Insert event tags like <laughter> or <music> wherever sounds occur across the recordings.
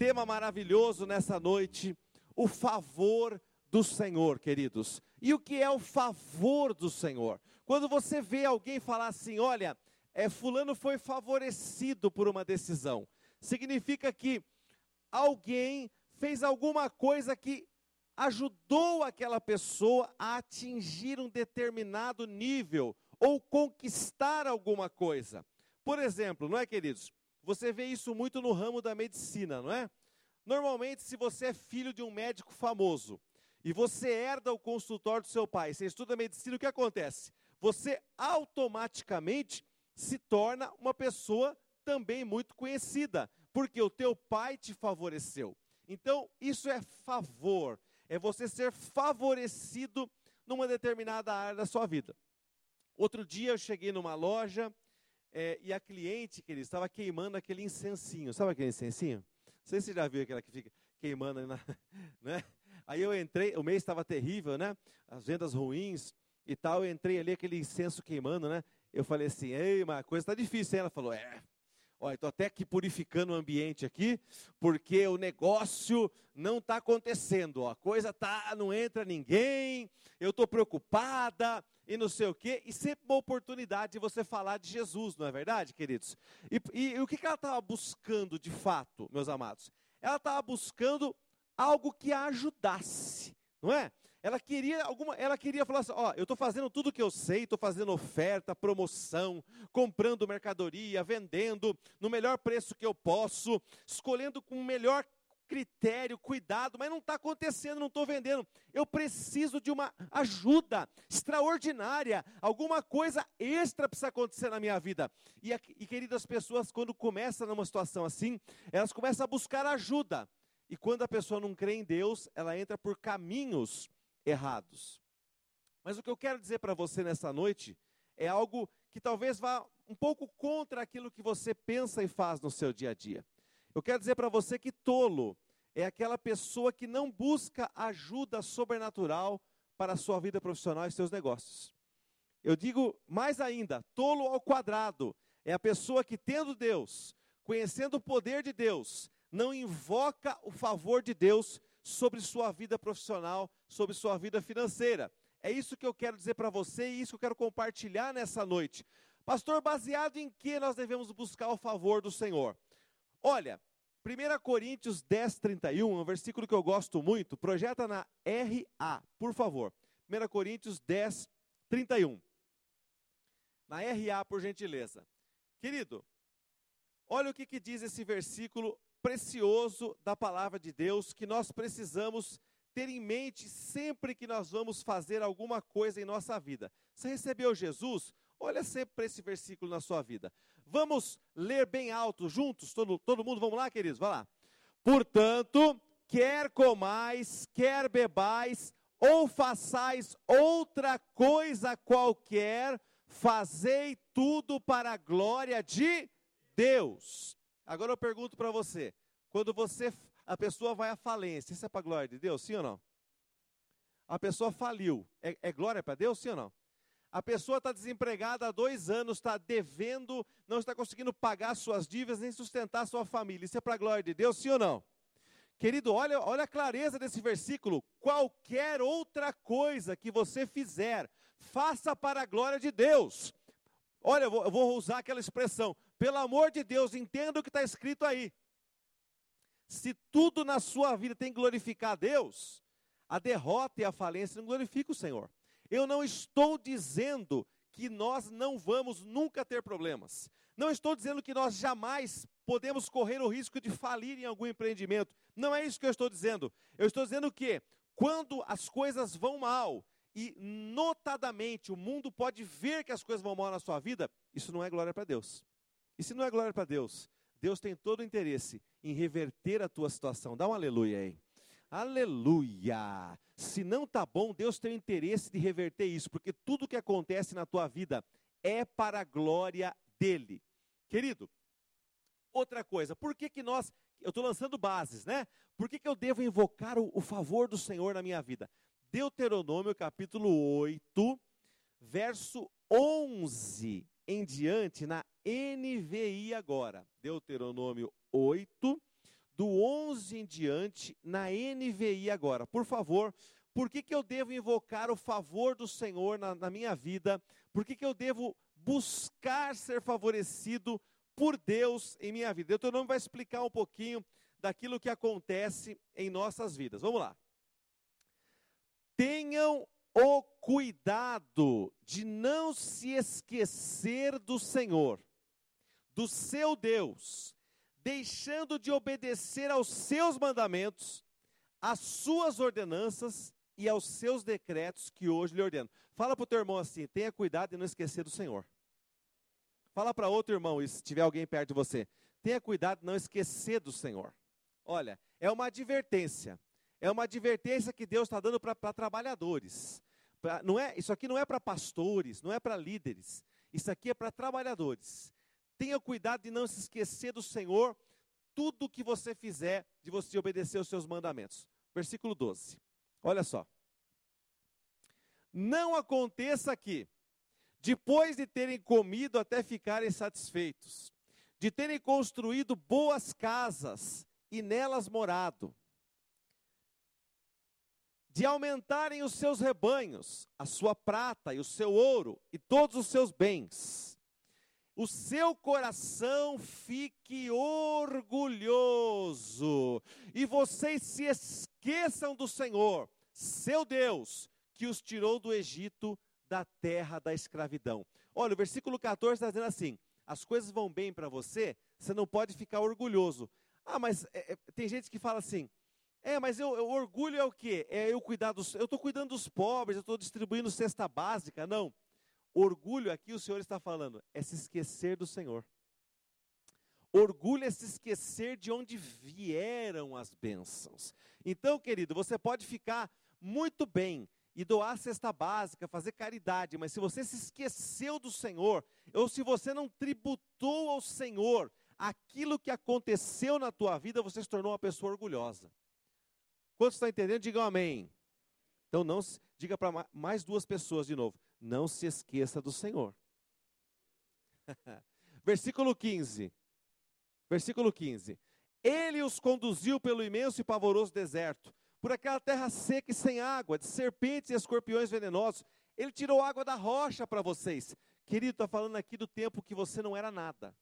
tema maravilhoso nessa noite, o favor do Senhor, queridos. E o que é o favor do Senhor? Quando você vê alguém falar assim, olha, é, fulano foi favorecido por uma decisão, significa que alguém fez alguma coisa que ajudou aquela pessoa a atingir um determinado nível ou conquistar alguma coisa. Por exemplo, não é, queridos? Você vê isso muito no ramo da medicina, não é? Normalmente, se você é filho de um médico famoso e você herda o consultório do seu pai, você estuda medicina, o que acontece? Você automaticamente se torna uma pessoa também muito conhecida, porque o teu pai te favoreceu. Então, isso é favor, é você ser favorecido numa determinada área da sua vida. Outro dia eu cheguei numa loja é, e a cliente, que ele estava queimando aquele incensinho. Sabe aquele incensinho? Não sei se você já viu aquela que fica queimando, na, <laughs> né? Aí eu entrei, o mês estava terrível, né? As vendas ruins e tal. Eu entrei ali, aquele incenso queimando, né? Eu falei assim, ei, mas a coisa está difícil. Aí ela falou, é, Olha, estou até aqui purificando o ambiente aqui, porque o negócio não está acontecendo. Ó. A coisa tá, não entra ninguém, eu estou preocupada e não sei o quê. E sempre uma oportunidade de você falar de Jesus, não é verdade, queridos? E, e, e o que, que ela estava buscando de fato, meus amados? Ela estava buscando algo que a ajudasse, não é? Ela queria alguma, ela queria falar assim, ó, eu estou fazendo tudo o que eu sei, estou fazendo oferta, promoção, comprando mercadoria, vendendo no melhor preço que eu posso, escolhendo com o melhor critério, cuidado, mas não está acontecendo, não estou vendendo. Eu preciso de uma ajuda extraordinária, alguma coisa extra precisa acontecer na minha vida. E, e queridas pessoas, quando começam numa situação assim, elas começam a buscar ajuda. E quando a pessoa não crê em Deus, ela entra por caminhos errados. Mas o que eu quero dizer para você nessa noite é algo que talvez vá um pouco contra aquilo que você pensa e faz no seu dia a dia. Eu quero dizer para você que tolo é aquela pessoa que não busca ajuda sobrenatural para a sua vida profissional e seus negócios. Eu digo mais ainda, tolo ao quadrado é a pessoa que tendo Deus, conhecendo o poder de Deus, não invoca o favor de Deus sobre sua vida profissional, sobre sua vida financeira. É isso que eu quero dizer para você e isso que eu quero compartilhar nessa noite. Pastor, baseado em que nós devemos buscar o favor do Senhor? Olha, 1 Coríntios 10, 31, um versículo que eu gosto muito, projeta na RA, por favor. 1 Coríntios 10, 31. Na RA, por gentileza. Querido, olha o que, que diz esse versículo precioso da palavra de Deus que nós precisamos ter em mente sempre que nós vamos fazer alguma coisa em nossa vida. Você recebeu Jesus? Olha sempre para esse versículo na sua vida. Vamos ler bem alto juntos? Todo, todo mundo, vamos lá, queridos? Vai lá. Portanto, quer comais, quer bebais, ou façais outra coisa qualquer, fazei tudo para a glória de Deus. Agora eu pergunto para você: quando você, a pessoa vai à falência, isso é para a glória de Deus, sim ou não? A pessoa faliu, é, é glória para Deus, sim ou não? A pessoa está desempregada há dois anos, está devendo, não está conseguindo pagar suas dívidas nem sustentar sua família. Isso é para a glória de Deus, sim ou não? Querido, olha, olha a clareza desse versículo. Qualquer outra coisa que você fizer, faça para a glória de Deus. Olha, eu vou, eu vou usar aquela expressão. Pelo amor de Deus, entenda o que está escrito aí. Se tudo na sua vida tem que glorificar a Deus, a derrota e a falência não glorificam o Senhor. Eu não estou dizendo que nós não vamos nunca ter problemas. Não estou dizendo que nós jamais podemos correr o risco de falir em algum empreendimento. Não é isso que eu estou dizendo. Eu estou dizendo que quando as coisas vão mal e notadamente o mundo pode ver que as coisas vão mal na sua vida, isso não é glória para Deus. E se não é glória para Deus, Deus tem todo o interesse em reverter a tua situação. Dá um aleluia aí. Aleluia! Se não tá bom, Deus tem o interesse de reverter isso, porque tudo que acontece na tua vida é para a glória dele. Querido, outra coisa, por que que nós, eu estou lançando bases, né? Por que que eu devo invocar o, o favor do Senhor na minha vida? Deuteronômio capítulo 8, verso 11 em diante, na NVI agora. Deuteronômio 8, do 11 em diante, na NVI agora. Por favor, por que, que eu devo invocar o favor do Senhor na, na minha vida? Por que, que eu devo buscar ser favorecido por Deus em minha vida? Deuteronômio vai explicar um pouquinho daquilo que acontece em nossas vidas. Vamos lá. Tenham o cuidado de não se esquecer do Senhor, do seu Deus, deixando de obedecer aos seus mandamentos, às suas ordenanças e aos seus decretos que hoje lhe ordeno. Fala para o teu irmão assim: tenha cuidado de não esquecer do Senhor. Fala para outro irmão, se tiver alguém perto de você, tenha cuidado de não esquecer do Senhor. Olha, é uma advertência. É uma advertência que Deus está dando para trabalhadores. Pra, não é, isso aqui não é para pastores, não é para líderes. Isso aqui é para trabalhadores. Tenha cuidado de não se esquecer do Senhor, tudo que você fizer, de você obedecer os seus mandamentos. Versículo 12. Olha só. Não aconteça que, depois de terem comido até ficarem satisfeitos, de terem construído boas casas e nelas morado, de aumentarem os seus rebanhos, a sua prata e o seu ouro e todos os seus bens, o seu coração fique orgulhoso e vocês se esqueçam do Senhor, seu Deus, que os tirou do Egito, da terra da escravidão. Olha, o versículo 14 está dizendo assim: as coisas vão bem para você, você não pode ficar orgulhoso. Ah, mas é, é, tem gente que fala assim: é, mas eu, eu orgulho é o quê? É eu cuidar dos. Eu estou cuidando dos pobres, eu estou distribuindo cesta básica. Não. Orgulho aqui o Senhor está falando, é se esquecer do Senhor. Orgulho é se esquecer de onde vieram as bênçãos. Então, querido, você pode ficar muito bem e doar cesta básica, fazer caridade, mas se você se esqueceu do Senhor, ou se você não tributou ao Senhor aquilo que aconteceu na tua vida, você se tornou uma pessoa orgulhosa. Quantos estão entendendo? Digam amém. Então não diga para mais duas pessoas de novo, não se esqueça do Senhor. <laughs> Versículo 15. Versículo 15. Ele os conduziu pelo imenso e pavoroso deserto, por aquela terra seca e sem água, de serpentes e escorpiões venenosos. Ele tirou água da rocha para vocês. Querido, está falando aqui do tempo que você não era nada.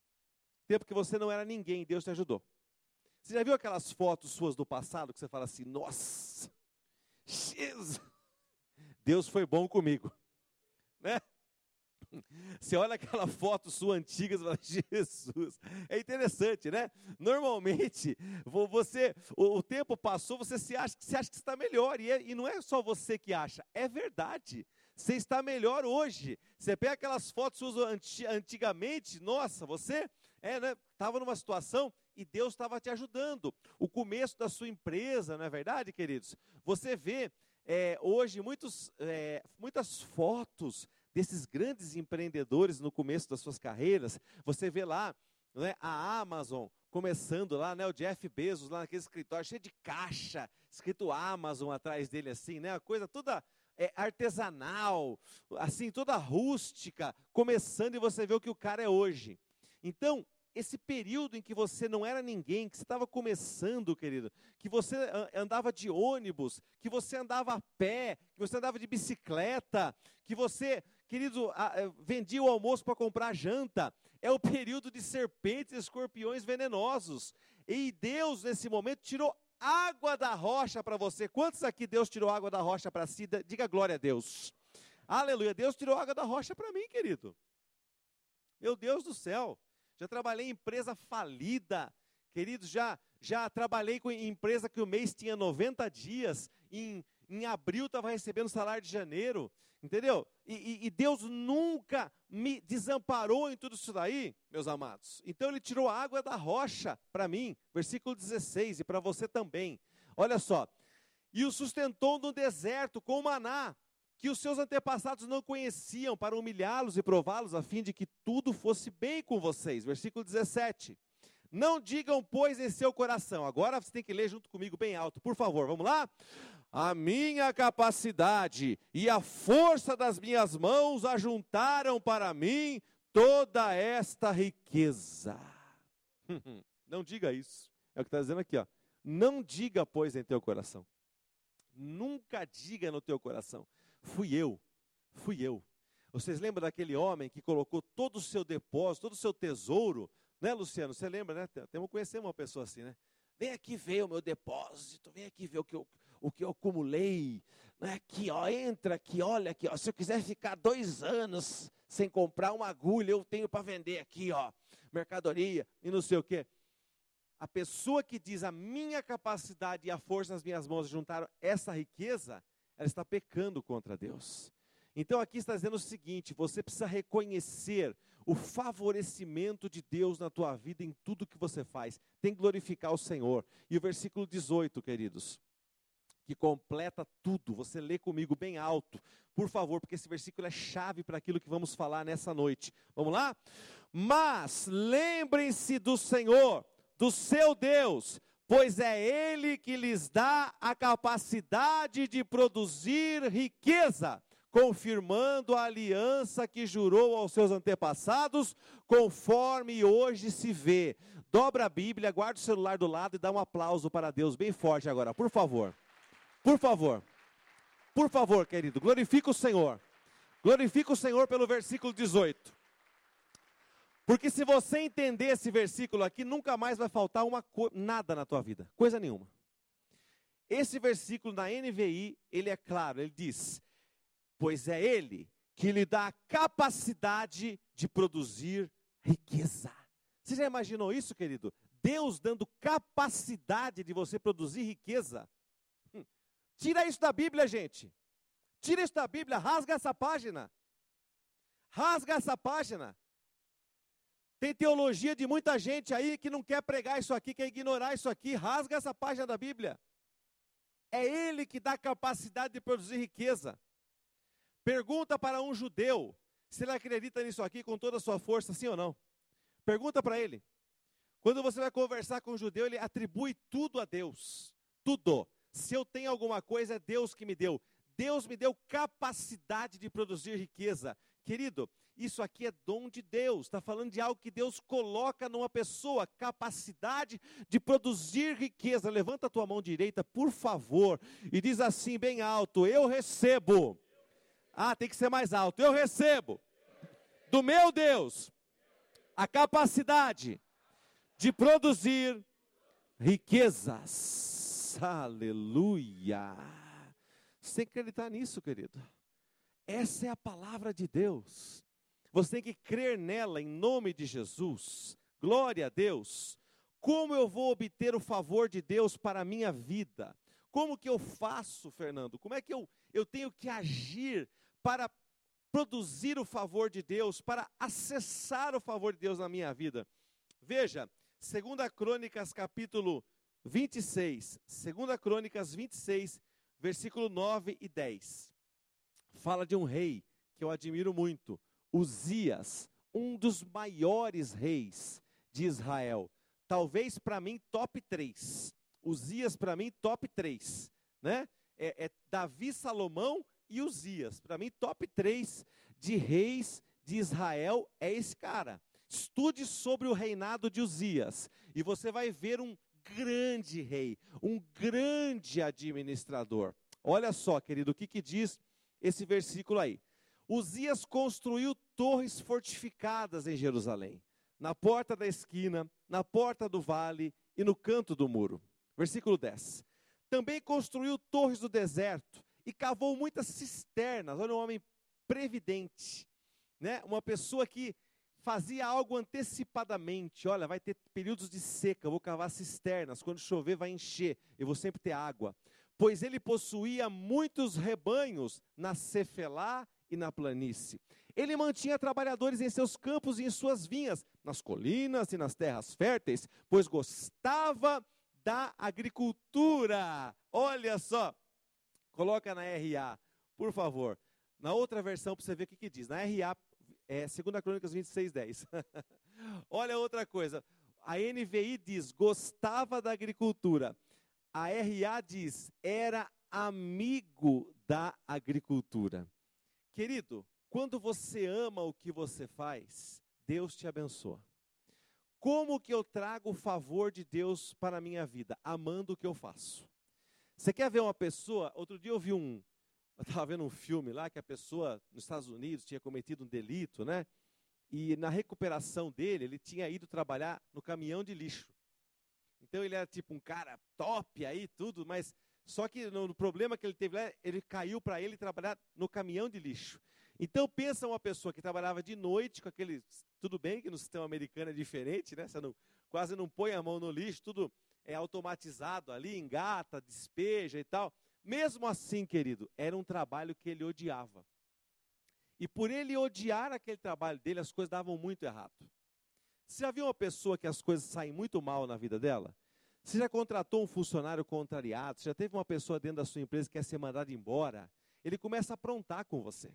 Tempo que você não era ninguém, Deus te ajudou. Você já viu aquelas fotos suas do passado que você fala assim, nossa, Jesus, Deus foi bom comigo, né? Você olha aquela foto sua antiga e fala, Jesus, é interessante, né? Normalmente, você, o, tempo passou, você se acha, você acha que está melhor, e, é, e não é só você que acha, é verdade. Você está melhor hoje. Você pega aquelas fotos suas antigamente, nossa, você é, né, estava numa situação e Deus estava te ajudando. O começo da sua empresa, não é verdade, queridos? Você vê é, hoje muitos, é, muitas fotos desses grandes empreendedores no começo das suas carreiras. Você vê lá né, a Amazon começando lá, né, o Jeff Bezos lá naquele escritório cheio de caixa, escrito Amazon atrás dele assim, né, a coisa toda é, artesanal, assim, toda rústica, começando e você vê o que o cara é hoje. Então, esse período em que você não era ninguém, que você estava começando, querido, que você andava de ônibus, que você andava a pé, que você andava de bicicleta, que você, querido, eh, vendia o almoço para comprar janta, é o período de serpentes e escorpiões venenosos. E Deus, nesse momento, tirou água da rocha para você. Quantos aqui Deus tirou água da rocha para si? Diga glória a Deus. Aleluia. Deus tirou água da rocha para mim, querido. Meu Deus do céu já trabalhei em empresa falida, queridos, já, já trabalhei com empresa que o mês tinha 90 dias, em, em abril estava recebendo salário de janeiro, entendeu? E, e, e, Deus nunca me desamparou em tudo isso daí, meus amados. Então Ele tirou a água da rocha para mim, versículo 16, e para você também. Olha só, e o sustentou no deserto com maná, que os seus antepassados não conheciam, para humilhá-los e prová-los, a fim de que tudo fosse bem com vocês. Versículo 17. Não digam, pois, em seu coração. Agora você tem que ler junto comigo bem alto, por favor. Vamos lá? A minha capacidade e a força das minhas mãos ajuntaram para mim toda esta riqueza. <laughs> Não diga isso. É o que está dizendo aqui, ó. Não diga, pois, em teu coração. Nunca diga no teu coração. Fui eu, fui eu. Vocês lembram daquele homem que colocou todo o seu depósito, todo o seu tesouro, né, Luciano? Você lembra, né? Temos conhecer uma pessoa assim, né? Vem aqui ver o meu depósito, vem aqui ver o que eu, o que eu acumulei. Né? Aqui, ó, entra aqui, olha aqui, ó. Se eu quiser ficar dois anos sem comprar uma agulha, eu tenho para vender aqui, ó, mercadoria e não sei o quê. A pessoa que diz a minha capacidade e a força nas minhas mãos juntaram essa riqueza, ela está pecando contra Deus. Então aqui está dizendo o seguinte: você precisa reconhecer o favorecimento de Deus na tua vida em tudo que você faz. Tem que glorificar o Senhor. E o versículo 18, queridos, que completa tudo. Você lê comigo bem alto, por favor, porque esse versículo é chave para aquilo que vamos falar nessa noite. Vamos lá? Mas lembrem-se do Senhor, do seu Deus, pois é Ele que lhes dá a capacidade de produzir riqueza confirmando a aliança que jurou aos seus antepassados, conforme hoje se vê. Dobra a Bíblia, guarda o celular do lado e dá um aplauso para Deus bem forte agora, por favor. Por favor. Por favor, querido, glorifica o Senhor. Glorifica o Senhor pelo versículo 18. Porque se você entender esse versículo aqui, nunca mais vai faltar uma nada na tua vida, coisa nenhuma. Esse versículo na NVI, ele é claro, ele diz: pois é Ele que lhe dá a capacidade de produzir riqueza. Você já imaginou isso, querido? Deus dando capacidade de você produzir riqueza. Hum. Tira isso da Bíblia, gente. Tira isso da Bíblia, rasga essa página. Rasga essa página. Tem teologia de muita gente aí que não quer pregar isso aqui, quer ignorar isso aqui. Rasga essa página da Bíblia. É Ele que dá capacidade de produzir riqueza. Pergunta para um judeu se ele acredita nisso aqui com toda a sua força, sim ou não. Pergunta para ele. Quando você vai conversar com um judeu, ele atribui tudo a Deus. Tudo. Se eu tenho alguma coisa, é Deus que me deu. Deus me deu capacidade de produzir riqueza. Querido, isso aqui é dom de Deus. Está falando de algo que Deus coloca numa pessoa, capacidade de produzir riqueza. Levanta a tua mão direita, por favor, e diz assim, bem alto: Eu recebo ah, tem que ser mais alto. Eu recebo do meu Deus a capacidade de produzir riquezas. Aleluia. Que acreditar nisso, querido. Essa é a palavra de Deus. Você tem que crer nela em nome de Jesus. Glória a Deus. Como eu vou obter o favor de Deus para a minha vida? Como que eu faço, Fernando? Como é que eu, eu tenho que agir para produzir o favor de Deus, para acessar o favor de Deus na minha vida. Veja, 2 Crônicas capítulo 26, 2 Crônicas 26, versículo 9 e 10. Fala de um rei que eu admiro muito, Uzias, um dos maiores reis de Israel. Talvez para mim top 3. Uzias para mim top 3, né? É, é Davi, Salomão e Uzias. Para mim, top 3 de reis de Israel é esse cara. Estude sobre o reinado de Uzias e você vai ver um grande rei, um grande administrador. Olha só, querido, o que, que diz esse versículo aí. Uzias construiu torres fortificadas em Jerusalém, na porta da esquina, na porta do vale e no canto do muro. Versículo 10. Também construiu torres do deserto e cavou muitas cisternas. Olha um homem previdente, né? Uma pessoa que fazia algo antecipadamente. Olha, vai ter períodos de seca, vou cavar cisternas. Quando chover, vai encher. Eu vou sempre ter água. Pois ele possuía muitos rebanhos na Cefelá e na planície. Ele mantinha trabalhadores em seus campos e em suas vinhas, nas colinas e nas terras férteis, pois gostava da agricultura. Olha só, Coloca na RA, por favor. Na outra versão, para você ver o que, que diz. Na RA, é 2 Crônicas 26, 10. <laughs> Olha outra coisa. A NVI diz, gostava da agricultura. A RA diz, era amigo da agricultura. Querido, quando você ama o que você faz, Deus te abençoa. Como que eu trago o favor de Deus para a minha vida? Amando o que eu faço. Você quer ver uma pessoa? Outro dia eu vi um. Eu estava vendo um filme lá que a pessoa nos Estados Unidos tinha cometido um delito, né? E na recuperação dele, ele tinha ido trabalhar no caminhão de lixo. Então ele era tipo um cara top aí, tudo, mas só que no, problema que ele teve lá, ele caiu para ele trabalhar no caminhão de lixo. Então pensa uma pessoa que trabalhava de noite com aquele, tudo bem que no sistema americano é diferente, né? Você não, quase não põe a mão no lixo, tudo é automatizado ali, engata, despeja e tal. Mesmo assim, querido, era um trabalho que ele odiava. E por ele odiar aquele trabalho dele, as coisas davam muito errado. Você já viu uma pessoa que as coisas saem muito mal na vida dela? Você já contratou um funcionário contrariado? Você já teve uma pessoa dentro da sua empresa que quer ser mandada embora? Ele começa a aprontar com você.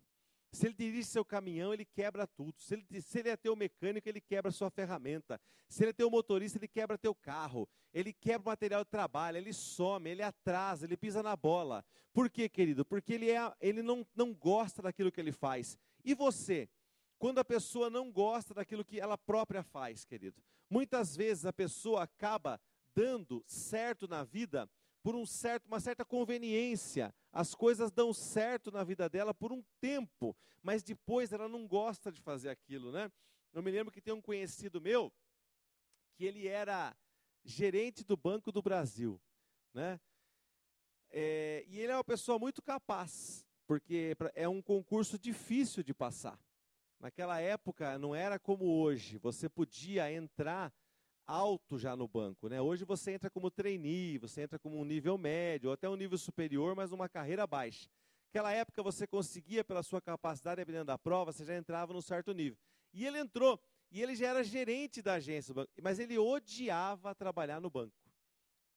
Se ele dirige seu caminhão, ele quebra tudo. Se ele, se ele é teu mecânico, ele quebra sua ferramenta. Se ele é teu motorista, ele quebra teu carro. Ele quebra o material de trabalho, ele some, ele atrasa, ele pisa na bola. Por quê, querido? Porque ele, é, ele não, não gosta daquilo que ele faz. E você? Quando a pessoa não gosta daquilo que ela própria faz, querido. Muitas vezes a pessoa acaba dando certo na vida por um certo, uma certa conveniência. As coisas dão certo na vida dela por um tempo, mas depois ela não gosta de fazer aquilo, né? Eu me lembro que tem um conhecido meu que ele era gerente do Banco do Brasil, né? É, e ele é uma pessoa muito capaz, porque é um concurso difícil de passar. Naquela época não era como hoje, você podia entrar alto já no banco. Né? Hoje você entra como trainee, você entra como um nível médio, ou até um nível superior, mas uma carreira baixa. Naquela época você conseguia, pela sua capacidade, dependendo da prova, você já entrava num certo nível. E ele entrou, e ele já era gerente da agência, mas ele odiava trabalhar no banco.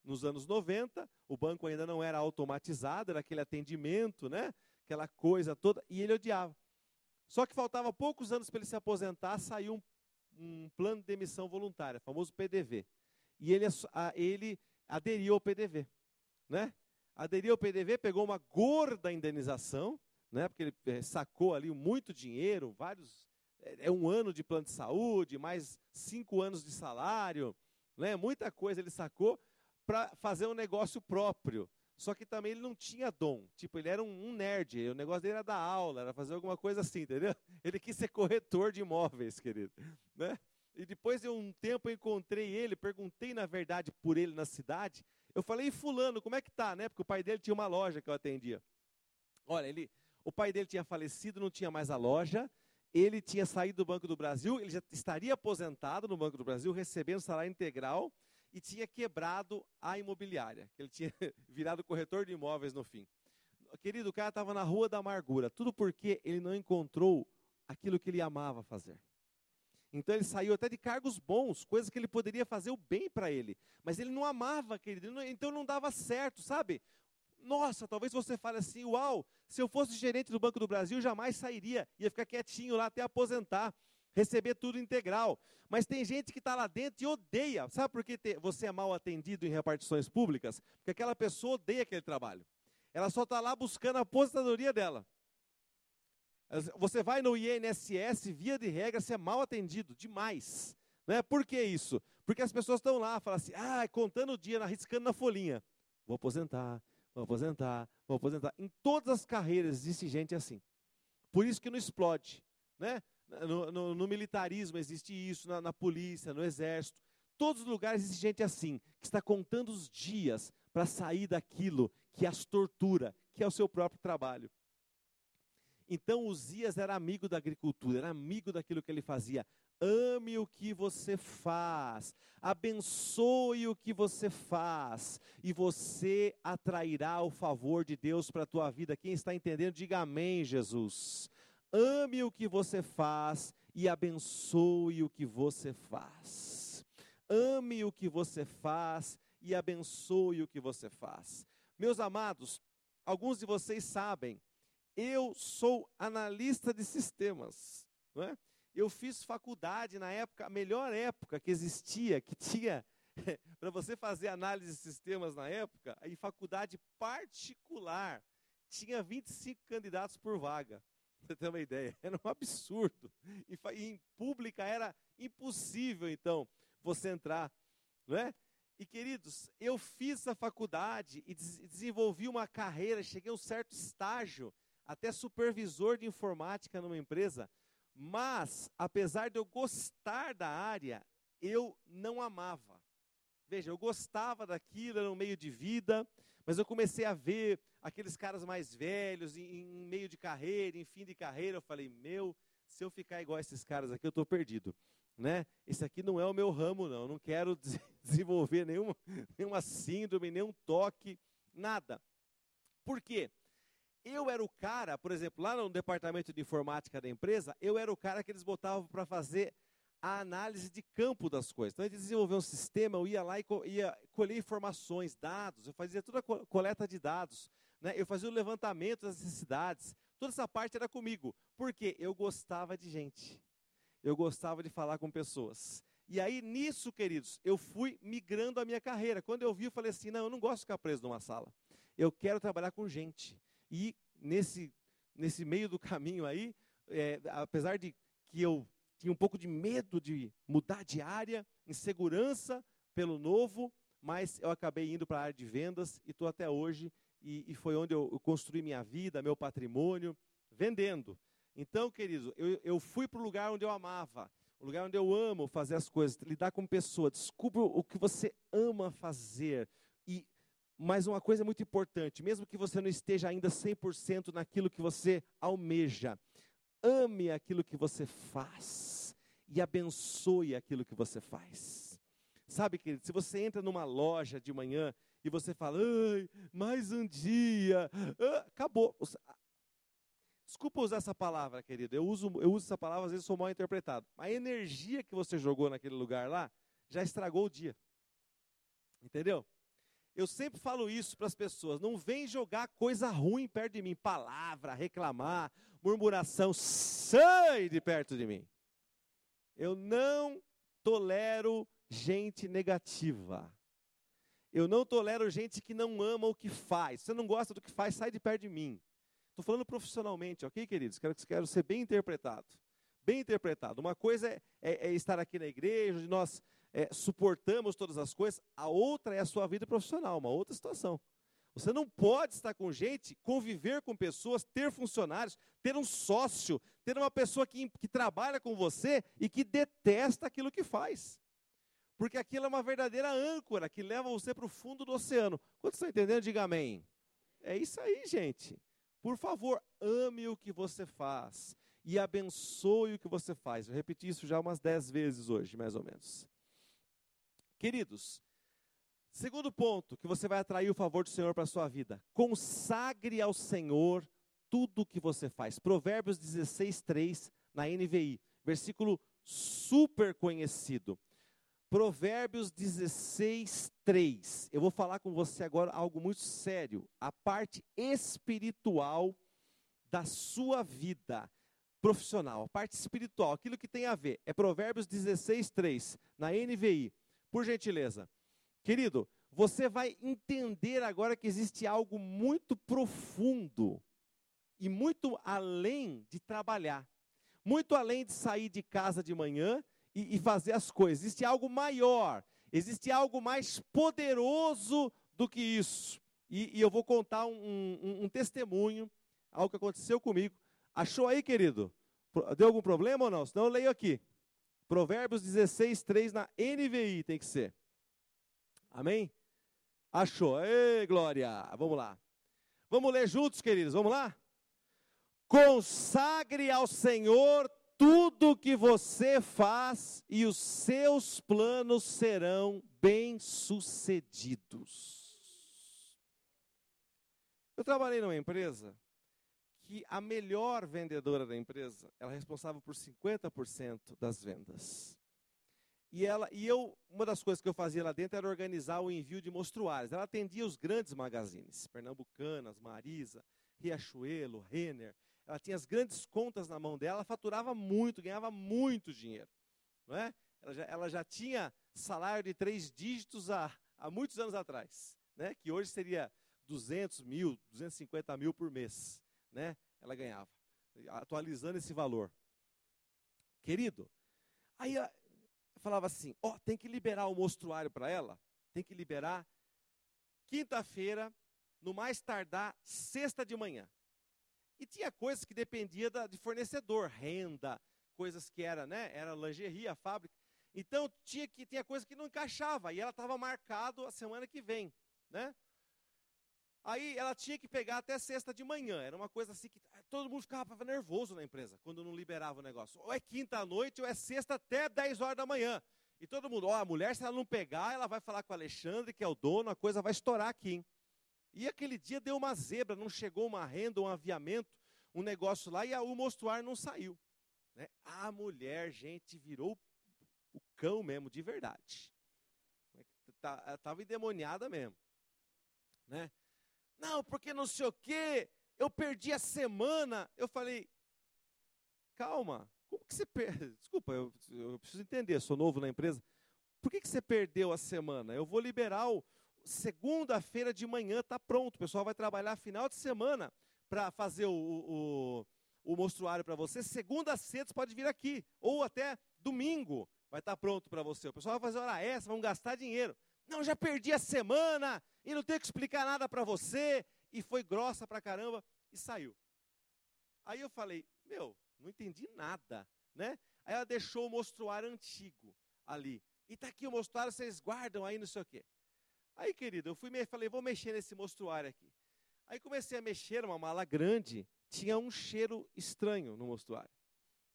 Nos anos 90, o banco ainda não era automatizado, era aquele atendimento, né? aquela coisa toda, e ele odiava. Só que faltava poucos anos para ele se aposentar, saiu um um plano de demissão voluntária, famoso PDV. E ele, ele aderiu ao PDV. Né? Aderiu ao PDV, pegou uma gorda indenização, né? porque ele eh, sacou ali muito dinheiro, vários. É, é um ano de plano de saúde, mais cinco anos de salário, né? muita coisa ele sacou para fazer um negócio próprio. Só que também ele não tinha dom. Tipo, ele era um, um, nerd. O negócio dele era dar aula, era fazer alguma coisa assim, entendeu? <laughs> Ele quis ser corretor de imóveis, querido. Né? E depois de um tempo eu encontrei ele, perguntei na verdade por ele na cidade. Eu falei, fulano, como é que tá, né? Porque o pai dele tinha uma loja que eu atendia. Olha, ele, o pai dele tinha falecido, não tinha mais a loja. Ele tinha saído do Banco do Brasil, ele já estaria aposentado no Banco do Brasil, recebendo salário integral e tinha quebrado a imobiliária, que ele tinha <laughs> virado corretor de imóveis no fim. Querido, o cara estava na rua da amargura, tudo porque ele não encontrou aquilo que ele amava fazer. Então ele saiu até de cargos bons, coisas que ele poderia fazer o bem para ele, mas ele não amava, querido, então não dava certo, sabe? Nossa, talvez você fale assim: uau, se eu fosse gerente do Banco do Brasil, jamais sairia, ia ficar quietinho lá até aposentar receber tudo integral. Mas tem gente que está lá dentro e odeia. Sabe por que você é mal atendido em repartições públicas? Porque aquela pessoa odeia aquele trabalho. Ela só está lá buscando a aposentadoria dela. Você vai no INSS, via de regra, você é mal atendido demais. Né? Por que isso? Porque as pessoas estão lá, falam assim, ah, contando o dia, arriscando na folhinha. Vou aposentar, vou aposentar, vou aposentar. Em todas as carreiras existe gente assim. Por isso que não explode. Né? No, no, no militarismo existe isso, na, na polícia, no exército. Todos os lugares existe gente assim, que está contando os dias para sair daquilo que as tortura, que é o seu próprio trabalho. Então Uzias era amigo da agricultura, era amigo daquilo que ele fazia. Ame o que você faz, abençoe o que você faz, e você atrairá o favor de Deus para a tua vida. Quem está entendendo, diga amém, Jesus. Ame o que você faz e abençoe o que você faz. Ame o que você faz e abençoe o que você faz. Meus amados, alguns de vocês sabem, eu sou analista de sistemas. Não é? Eu fiz faculdade na época, a melhor época que existia, que tinha <laughs> para você fazer análise de sistemas na época, em faculdade particular, tinha 25 candidatos por vaga <laughs> você ter uma ideia. <laughs> Era um absurdo. E em pública era impossível, então, você entrar, não é? E queridos, eu fiz a faculdade e desenvolvi uma carreira, cheguei a um certo estágio, até supervisor de informática numa empresa, mas apesar de eu gostar da área, eu não amava. Veja, eu gostava daquilo, era um meio de vida, mas eu comecei a ver aqueles caras mais velhos, em, em meio de carreira, em fim de carreira, eu falei, meu, se eu ficar igual a esses caras aqui, eu estou perdido. Né? Esse aqui não é o meu ramo, não. Eu não quero <laughs> desenvolver nenhuma, nenhuma síndrome, nenhum toque, nada. Por quê? Eu era o cara, por exemplo, lá no departamento de informática da empresa, eu era o cara que eles botavam para fazer a análise de campo das coisas. Então, eles desenvolviam um sistema, eu ia lá e ia colher informações, dados, eu fazia toda a coleta de dados, né? eu fazia o levantamento das necessidades, toda essa parte era comigo, porque eu gostava de gente, eu gostava de falar com pessoas. E aí, nisso, queridos, eu fui migrando a minha carreira. Quando eu vi, eu falei assim: não, eu não gosto de ficar preso numa sala. Eu quero trabalhar com gente. E nesse, nesse meio do caminho aí, é, apesar de que eu tinha um pouco de medo de mudar de área, insegurança pelo novo, mas eu acabei indo para a área de vendas e estou até hoje, e, e, foi onde eu, construí minha vida, meu patrimônio, vendendo. Então, querido, eu, eu fui para o lugar onde eu amava, o lugar onde eu amo fazer as coisas, lidar com pessoa, descubra o que você ama fazer. E mas uma coisa muito importante, mesmo que você não esteja ainda 100% naquilo que você almeja, ame aquilo que você faz e abençoe aquilo que você faz. Sabe, querido, se você entra numa loja de manhã e você fala, ai, mais um dia, ah, acabou. Desculpa usar essa palavra, querido, eu uso, eu uso essa palavra, às vezes sou mal interpretado. A energia que você jogou naquele lugar lá já estragou o dia. Entendeu? Eu sempre falo isso para as pessoas: não vem jogar coisa ruim perto de mim, palavra, reclamar, murmuração, sai de perto de mim. Eu não tolero gente negativa. Eu não tolero gente que não ama o que faz. Se você não gosta do que faz, sai de perto de mim. Estou falando profissionalmente, ok, queridos? Quero, quero ser bem interpretado. Bem interpretado. Uma coisa é, é, é estar aqui na igreja, onde nós é, suportamos todas as coisas, a outra é a sua vida profissional, uma outra situação. Você não pode estar com gente, conviver com pessoas, ter funcionários, ter um sócio, ter uma pessoa que, que trabalha com você e que detesta aquilo que faz. Porque aquilo é uma verdadeira âncora que leva você para o fundo do oceano. Quando estão entendendo, diga amém. É isso aí, gente. Por favor, ame o que você faz e abençoe o que você faz. Eu repeti isso já umas dez vezes hoje, mais ou menos. Queridos, segundo ponto que você vai atrair o favor do Senhor para a sua vida: consagre ao Senhor tudo o que você faz. Provérbios 16, 3, na NVI, versículo super conhecido. Provérbios 16, 3. Eu vou falar com você agora algo muito sério. A parte espiritual da sua vida profissional, a parte espiritual, aquilo que tem a ver. É Provérbios 16, 3, na NVI. Por gentileza. Querido, você vai entender agora que existe algo muito profundo e muito além de trabalhar, muito além de sair de casa de manhã e, e fazer as coisas. Existe algo maior, existe algo mais poderoso do que isso. E, e eu vou contar um, um, um testemunho, algo que aconteceu comigo. Achou aí, querido? Deu algum problema ou não? Senão eu leio aqui. Provérbios 16, 3 na NVI tem que ser. Amém? Achou. Ei, glória. Vamos lá. Vamos ler juntos, queridos. Vamos lá? Consagre ao Senhor tudo o que você faz e os seus planos serão bem-sucedidos. Eu trabalhei numa empresa que a melhor vendedora da empresa, ela é responsável por 50% das vendas. E, ela, e eu, uma das coisas que eu fazia lá dentro era organizar o envio de mostruários. Ela atendia os grandes magazines, Pernambucanas, Marisa, Riachuelo, Renner. Ela tinha as grandes contas na mão dela, ela faturava muito, ganhava muito dinheiro. Não é? ela, já, ela já tinha salário de três dígitos há, há muitos anos atrás, né? que hoje seria 200 mil, 250 mil por mês né, ela ganhava, atualizando esse valor. Querido, aí falava assim: ó, oh, tem que liberar o mostruário para ela, tem que liberar quinta-feira, no mais tardar sexta de manhã. E tinha coisas que dependia da, de fornecedor, renda, coisas que era, né, era lingerie, a fábrica. Então tinha que tinha coisa que não encaixava e ela estava marcado a semana que vem, né? Aí ela tinha que pegar até sexta de manhã. Era uma coisa assim que todo mundo ficava nervoso na empresa quando não liberava o negócio. Ou é quinta à noite ou é sexta até 10 horas da manhã. E todo mundo, ó, a mulher se ela não pegar, ela vai falar com o Alexandre, que é o dono, a coisa vai estourar aqui. Hein? E aquele dia deu uma zebra, não chegou uma renda, um aviamento, um negócio lá e o mostruário não saiu. Né? A mulher, gente, virou o cão mesmo, de verdade. Estava tá, endemoniada mesmo. Né? Não, porque não sei o quê, eu perdi a semana. Eu falei, calma, como que você perde? <laughs> Desculpa, eu, eu preciso entender, sou novo na empresa. Por que, que você perdeu a semana? Eu vou liberar o, segunda-feira de manhã está pronto. O pessoal vai trabalhar final de semana para fazer o, o, o mostruário para você. Segunda cedo você pode vir aqui. Ou até domingo vai estar tá pronto para você. O pessoal vai fazer hora extra, vão gastar dinheiro. Não, já perdi a semana e não tenho que explicar nada para você. E foi grossa para caramba e saiu. Aí eu falei, meu, não entendi nada, né? Aí ela deixou o mostruário antigo ali. E está aqui o mostruário, vocês guardam aí, não sei o quê. Aí, querido, eu fui e falei, vou mexer nesse mostruário aqui. Aí comecei a mexer, uma mala grande, tinha um cheiro estranho no mostruário,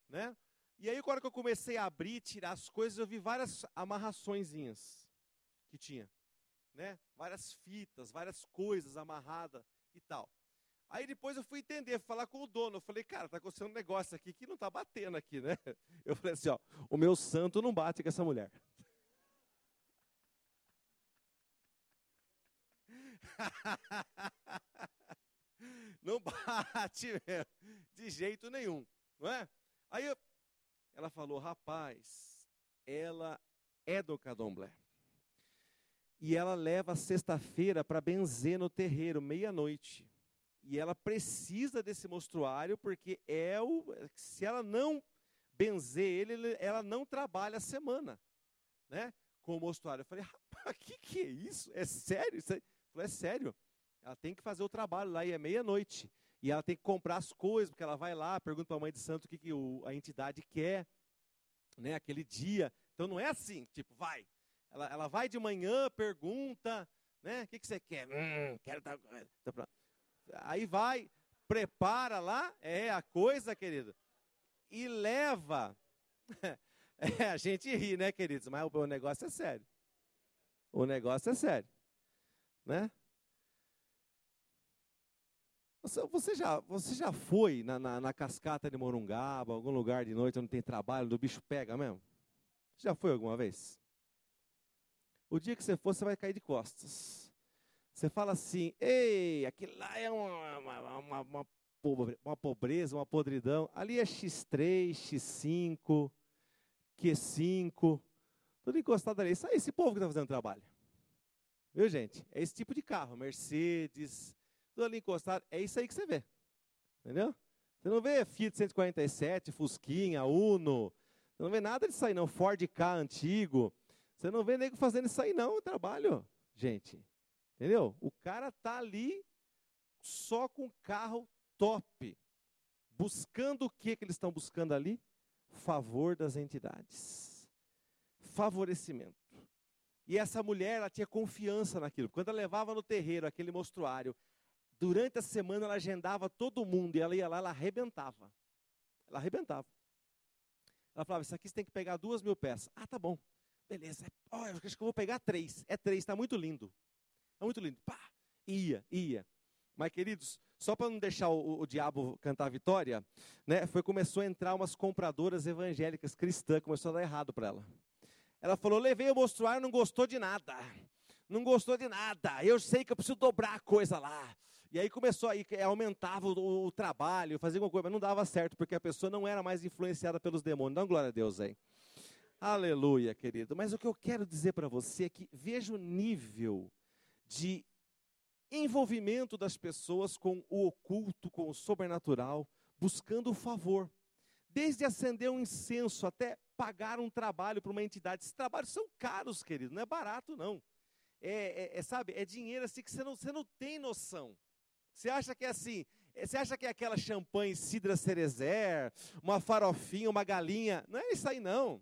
né? E aí, quando eu comecei a abrir, tirar as coisas, eu vi várias amarraçõezinhas que tinha, né? Várias fitas, várias coisas amarradas e tal. Aí depois eu fui entender, falar com o dono. Eu falei, cara, tá acontecendo um negócio aqui que não tá batendo aqui, né? <laughs> Eu falei assim, ó, o meu santo não bate com essa mulher. <laughs> não bate mesmo, de jeito nenhum, não é? Aí eu, ela falou, rapaz, ela é do Cadomblé. E ela leva sexta-feira para benzer no terreiro, meia-noite. E ela precisa desse mostruário, porque é o, se ela não benzer ele, ela não trabalha a semana, né? Com o mostruário. Eu falei, rapaz, o <laughs> que, que é isso? É sério? Isso é... Falei, é sério. Ela tem que fazer o trabalho lá e é meia-noite. E ela tem que comprar as coisas, porque ela vai lá, pergunta para a mãe de santo o que, que o, a entidade quer, né, aquele dia. Então não é assim, tipo, vai. Ela, ela vai de manhã, pergunta, né, o que, que você quer? Hum, quero dar... Aí vai, prepara lá, é a coisa, querido, e leva. <laughs> É, a gente ri, né, queridos? Mas o, o negócio é sério. O negócio é sério né? Você, já, você já foi na, na, na, cascata de Morungaba, algum lugar de noite onde tem trabalho, do bicho pega mesmo? Já foi alguma vez? O dia que você for, você vai cair de costas. Você fala assim, ei, aquilo lá é uma, uma, uma, uma, uma pobreza, uma podridão. Ali é X3, X5, Q5, tudo encostado ali. Isso é esse povo que está fazendo trabalho. Viu, gente? É esse tipo de carro, Mercedes, tudo ali encostado, é isso aí que você vê. Entendeu? Você não vê Fiat 147, Fusquinha, Uno, você não vê nada disso aí não, Ford K antigo. Você não vê nego fazendo isso aí não, o trabalho, gente. Entendeu? O cara tá ali só com carro top. Buscando o que que eles estão buscando ali? Favor das entidades. Favorecimento. E essa mulher, ela tinha confiança naquilo. Quando ela levava no terreiro aquele mostruário, durante a semana ela agendava todo mundo e ela ia lá, ela arrebentava. Ela arrebentava. Ela falava: Isso aqui você tem que pegar duas mil peças. Ah, tá bom. Beleza. Oh, acho que eu vou pegar três. É três, está muito lindo. Está muito lindo. Pá, ia, ia. Mas, queridos, só para não deixar o, o, diabo cantar a vitória, né, foi começou a entrar umas compradoras evangélicas cristãs, começou a dar errado para ela. Ela falou: levei o mostruário, não gostou de nada. Não gostou de nada. Eu sei que eu preciso dobrar a coisa lá. E aí começou aí, aumentava o, o trabalho, fazia alguma coisa, mas não dava certo, porque a pessoa não era mais influenciada pelos demônios. Dá glória a Deus aí. Aleluia, querido. Mas o que eu quero dizer para você é que veja o nível de envolvimento das pessoas com o oculto, com o sobrenatural, buscando o favor. Desde acender um incenso até pagar um trabalho para uma entidade. Esses trabalhos são caros, querido, não é barato, não. É, é, é, sabe, é dinheiro assim que você não, você não tem noção. Você acha que é assim, é, você acha que é aquela champanhe Cidra Cerezer, uma farofinha, uma galinha? Não é isso aí, não.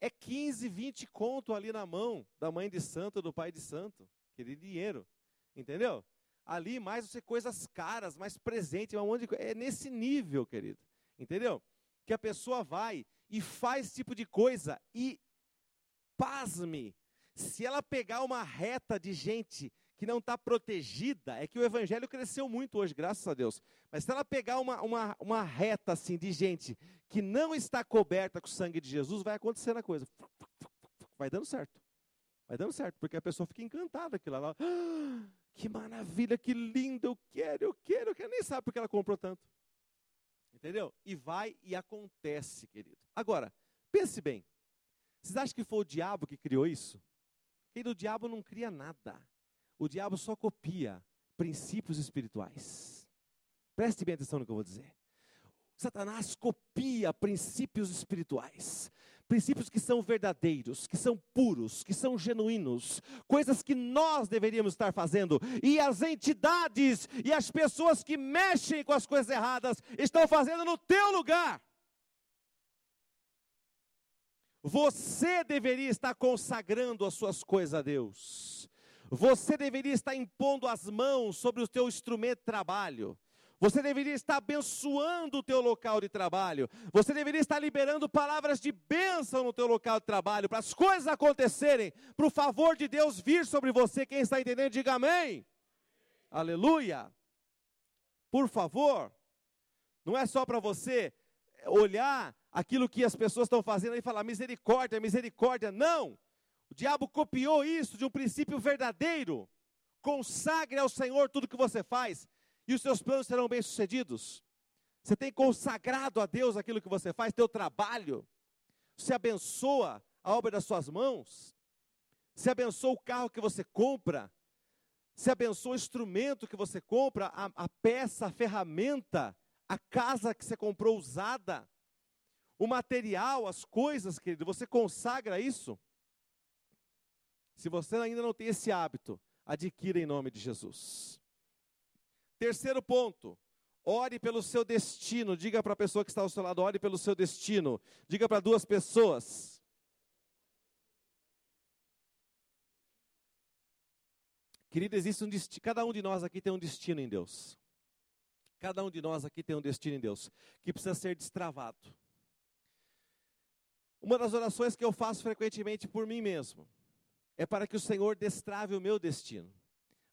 É 15, 20 conto ali na mão da mãe de santo, do pai de santo. Querido dinheiro. Entendeu? Ali mais você coisas caras, mais presente, um monte de coisa. É nesse nível, querido. Entendeu? Que a pessoa vai e faz esse tipo de coisa e pasme. Se ela pegar uma reta de gente que não está protegida, é que o evangelho cresceu muito hoje, graças a Deus. Mas se ela pegar uma, uma, uma reta assim de gente que não está coberta com o sangue de Jesus, vai acontecendo a coisa. Vai dando certo. Vai dando certo, porque a pessoa fica encantada aquilo lá. <gasps> Que maravilha, que lindo, eu quero, eu quero, eu quero, nem sabe porque ela comprou tanto. Entendeu? E vai e acontece, querido. Agora, pense bem. Vocês acham que foi o diabo que criou isso? Querido, o diabo não cria nada. O diabo só copia princípios espirituais. Preste bem atenção no que eu vou dizer. Satanás copia princípios espirituais, princípios que são verdadeiros, que são puros, que são genuínos, coisas que nós deveríamos estar fazendo, e as entidades e as pessoas que mexem com as coisas erradas estão fazendo no teu lugar. Você deveria estar consagrando as suas coisas a Deus. Você deveria estar impondo as mãos sobre o teu instrumento de trabalho. Você deveria estar abençoando o teu local de trabalho. Você deveria estar liberando palavras de bênção no teu local de trabalho, para as coisas acontecerem, para o favor de Deus vir sobre você. Quem está entendendo, diga amém. Aleluia. Por favor, não é só para você olhar aquilo que as pessoas estão fazendo e falar misericórdia, misericórdia. Não. O diabo copiou isso de um princípio verdadeiro. Consagre ao Senhor tudo que você faz e os seus planos serão bem-sucedidos. Você tem consagrado a Deus aquilo que você faz, teu trabalho. Você abençoa a obra das suas mãos. Você abençoa o carro que você compra. Você abençoa o instrumento que você compra, a, a peça, a ferramenta, a casa que você comprou usada, o material, as coisas, querido. Você consagra isso. Se você ainda não tem esse hábito, adquira em nome de Jesus. Terceiro ponto, ore pelo seu destino. Diga para a pessoa que está ao seu lado, ore pelo seu destino. Diga para duas pessoas. Querido, existe um destino, cada um de nós aqui tem um destino em Deus. Cada um de nós aqui tem um destino em Deus, que precisa ser destravado. Uma das orações que eu faço frequentemente por mim mesmo é para que o Senhor destrave o meu destino.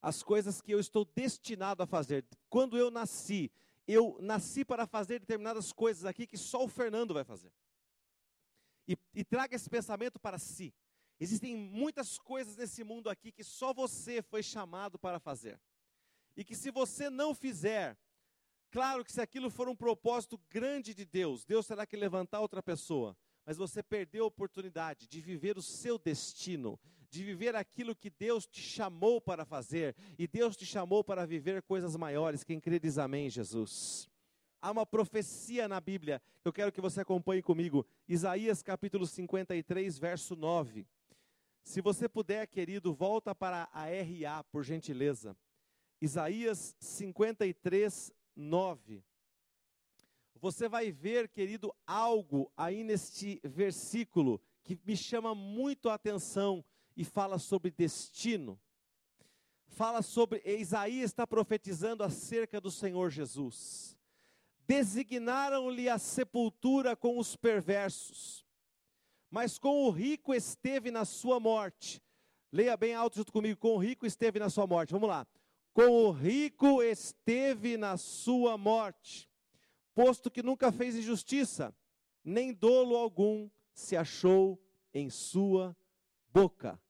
As coisas que eu estou destinado a fazer. Quando eu nasci, eu nasci para fazer determinadas coisas aqui que só o Fernando vai fazer. E, e traga esse pensamento para si. Existem muitas coisas nesse mundo aqui que só você foi chamado para fazer. E que se você não fizer, claro que se aquilo for um propósito grande de Deus, Deus terá que levantar outra pessoa. Mas você perdeu a oportunidade de viver o seu destino, de viver aquilo que Deus te chamou para fazer, e Deus te chamou para viver coisas maiores. Quem crê diz amém, Jesus. Há uma profecia na Bíblia que eu quero que você acompanhe comigo. Isaías capítulo 53, verso 9. Se você puder, querido, volta para a RA, por gentileza. Isaías 53, 9. Você vai ver, querido, algo aí neste versículo que me chama muito a atenção e fala sobre destino. Fala sobre, Isaías está profetizando acerca do Senhor Jesus. Designaram-lhe a sepultura com os perversos, mas com o rico esteve na sua morte. Leia bem alto junto comigo: com o rico esteve na sua morte. Vamos lá. Com o rico esteve na sua morte, posto que nunca fez injustiça, nem dolo algum se achou em sua boca.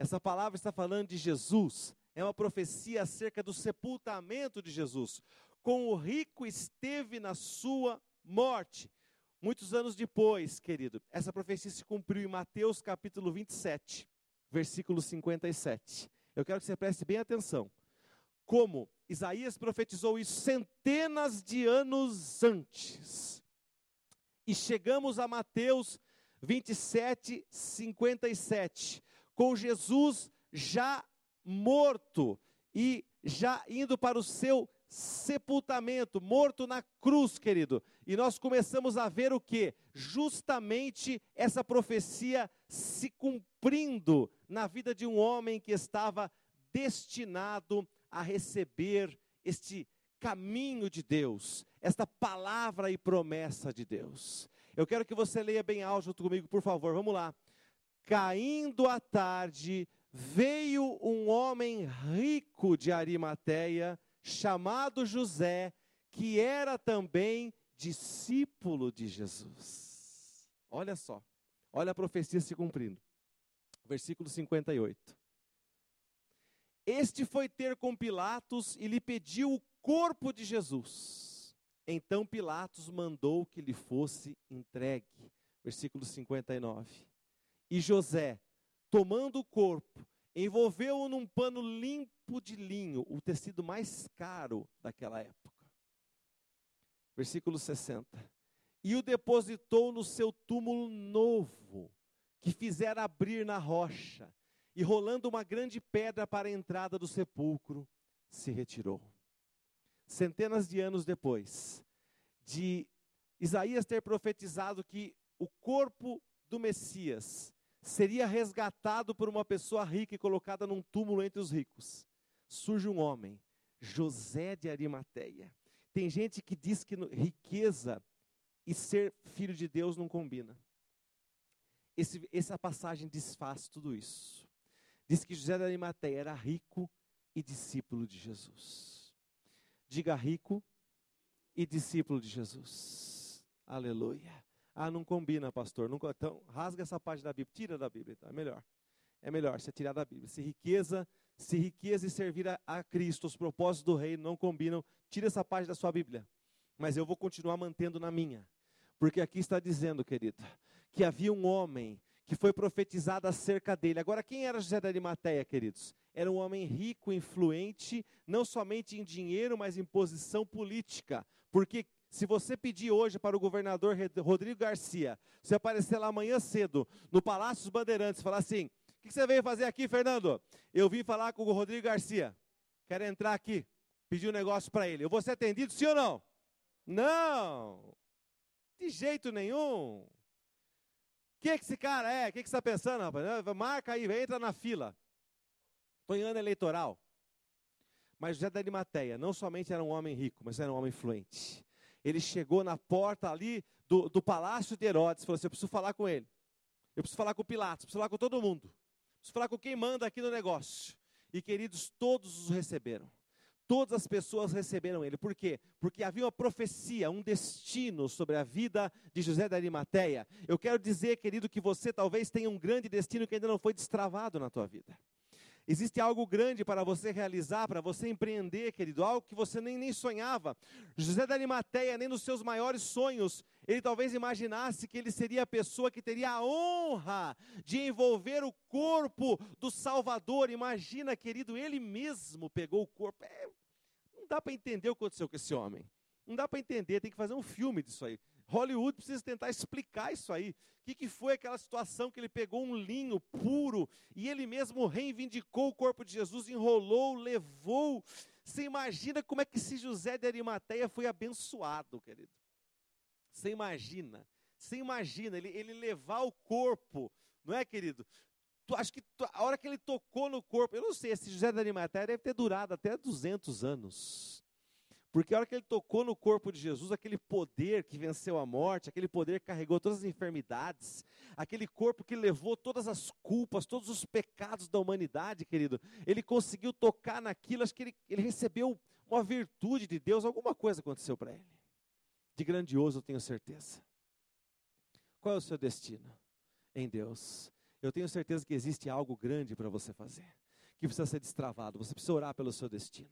Essa palavra está falando de Jesus, é uma profecia acerca do sepultamento de Jesus. Com o rico esteve na sua morte. Muitos anos depois, querido, essa profecia se cumpriu em Mateus capítulo 27, versículo 57. Eu quero que você preste bem atenção. Como Isaías profetizou isso centenas de anos antes. E chegamos a Mateus 27, 57, com Jesus já morto e já indo para o seu sepultamento, morto na cruz, querido. E nós começamos a ver o que? Justamente essa profecia se cumprindo na vida de um homem que estava destinado a receber este caminho de Deus, esta palavra e promessa de Deus. Eu quero que você leia bem alto junto comigo, por favor. Vamos lá. Caindo a tarde, veio um homem rico de Arimateia, chamado José, que era também discípulo de Jesus. Olha só, olha a profecia se cumprindo. Versículo 58. Este foi ter com Pilatos e lhe pediu o corpo de Jesus. Então Pilatos mandou que lhe fosse entregue. Versículo 59. E José, tomando o corpo, envolveu-o num pano limpo de linho, o tecido mais caro daquela época. Versículo 60. E o depositou no seu túmulo novo, que fizera abrir na rocha, e rolando uma grande pedra para a entrada do sepulcro, se retirou. Centenas de anos depois de Isaías ter profetizado que o corpo do Messias seria resgatado por uma pessoa rica e colocada num túmulo entre os ricos. Surge um homem, José de Arimateia. Tem gente que diz que riqueza e ser filho de Deus não combina. Esse, essa passagem desfaz tudo isso. Diz que José de Arimateia era rico e discípulo de Jesus. Diga rico e discípulo de Jesus. Aleluia. Ah, não combina, pastor. Não, então, rasga essa página da Bíblia, tira da Bíblia, então, é melhor. É melhor você tirar da Bíblia. Se riqueza, se riqueza e servir a, a Cristo, os propósitos do reino não combinam, tira essa página da sua Bíblia. Mas eu vou continuar mantendo na minha. Porque aqui está dizendo, querido, que havia um homem que foi profetizado acerca dele. Agora, quem era José da Arimateia, queridos? Era um homem rico, influente, não somente em dinheiro, mas em posição política. Porque se você pedir hoje para o governador Rodrigo Garcia, se aparecer lá amanhã cedo, no Palácio dos Bandeirantes, falar assim: o que você veio fazer aqui, Fernando? Eu vim falar com o Rodrigo Garcia. Quero entrar aqui, pedir um negócio para ele. Eu vou ser atendido, sim ou não? Não! De jeito nenhum. O que, que esse cara é? O que, que você está pensando, rapaz? Marca aí, entra na fila. Estou em ano eleitoral. Mas José da Arimateia não somente era um homem rico, mas era um homem influente ele chegou na porta ali do, do palácio de Herodes, falou assim: eu preciso falar com ele. Eu preciso falar com Pilatos, preciso falar com todo mundo. Preciso falar com quem manda aqui no negócio. E queridos, todos os receberam. Todas as pessoas receberam ele. Por quê? Porque havia uma profecia, um destino sobre a vida de José da Arimateia. Eu quero dizer, querido, que você talvez tenha um grande destino que ainda não foi destravado na tua vida. Existe algo grande para você realizar, para você empreender, querido, algo que você nem, nem sonhava. José da Arimateia, nem nos seus maiores sonhos, ele talvez imaginasse que ele seria a pessoa que teria a honra de envolver o corpo do Salvador. Imagina, querido, ele mesmo pegou o corpo. É, não dá para entender o que aconteceu com esse homem. Não dá para entender, tem que fazer um filme disso aí. Hollywood precisa tentar explicar isso aí. O que, que foi aquela situação que ele pegou um linho puro e ele mesmo reivindicou o corpo de Jesus, enrolou, levou. Você imagina como é que esse José de Arimateia foi abençoado, querido. Você imagina, você imagina ele, ele levar o corpo, não é, querido? Tu, acho que tu, a hora que ele tocou no corpo, eu não sei, esse José de Arimateia deve ter durado até 200 anos. Porque a hora que ele tocou no corpo de Jesus, aquele poder que venceu a morte, aquele poder que carregou todas as enfermidades, aquele corpo que levou todas as culpas, todos os pecados da humanidade, querido, ele conseguiu tocar naquilo, acho que ele, ele recebeu uma virtude de Deus, alguma coisa aconteceu para ele. De grandioso, eu tenho certeza. Qual é o seu destino? Em Deus. Eu tenho certeza que existe algo grande para você fazer, que precisa ser destravado, você precisa orar pelo seu destino.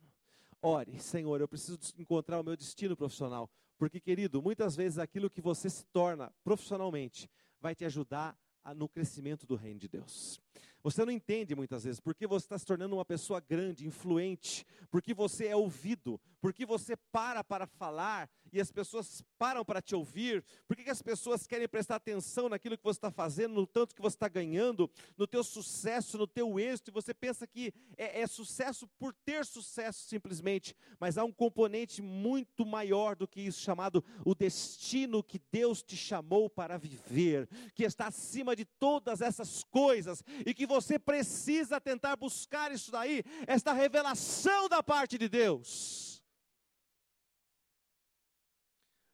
Ore, Senhor, eu preciso encontrar o meu destino profissional. Porque, querido, muitas vezes aquilo que você se torna profissionalmente vai te ajudar no crescimento do reino de Deus. Você não entende muitas vezes porque você está se tornando uma pessoa grande, influente, porque você é ouvido, porque você para para falar e as pessoas param para te ouvir, porque que as pessoas querem prestar atenção naquilo que você está fazendo, no tanto que você está ganhando, no teu sucesso, no teu êxito, e você pensa que é, é sucesso por ter sucesso simplesmente, mas há um componente muito maior do que isso, chamado o destino que Deus te chamou para viver, que está acima de todas essas coisas, e que você precisa tentar buscar isso daí, esta revelação da parte de Deus.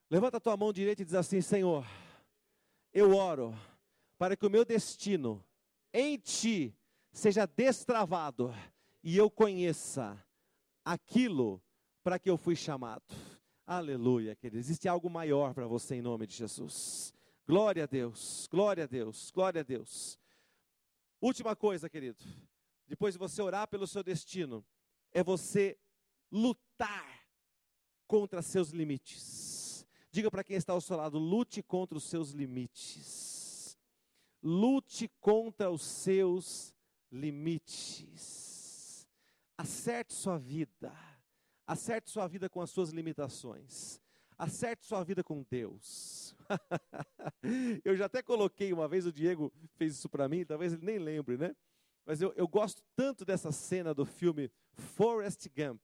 Levanta a tua mão direita e diz assim: Senhor, eu oro para que o meu destino em ti seja destravado e eu conheça aquilo para que eu fui chamado. Aleluia, querido. Existe algo maior para você em nome de Jesus. Glória a Deus, glória a Deus, glória a Deus. Última coisa, querido. Depois de você orar pelo seu destino, é você lutar contra seus limites. Diga para quem está ao seu lado: lute contra os seus limites. Lute contra os seus limites. Acerte sua vida. Acerte sua vida com as suas limitações. Acerte sua vida com Deus. <laughs> eu já até coloquei uma vez, o Diego fez isso para mim, talvez ele nem lembre, né? Mas eu, eu gosto tanto dessa cena do filme Forrest Gump.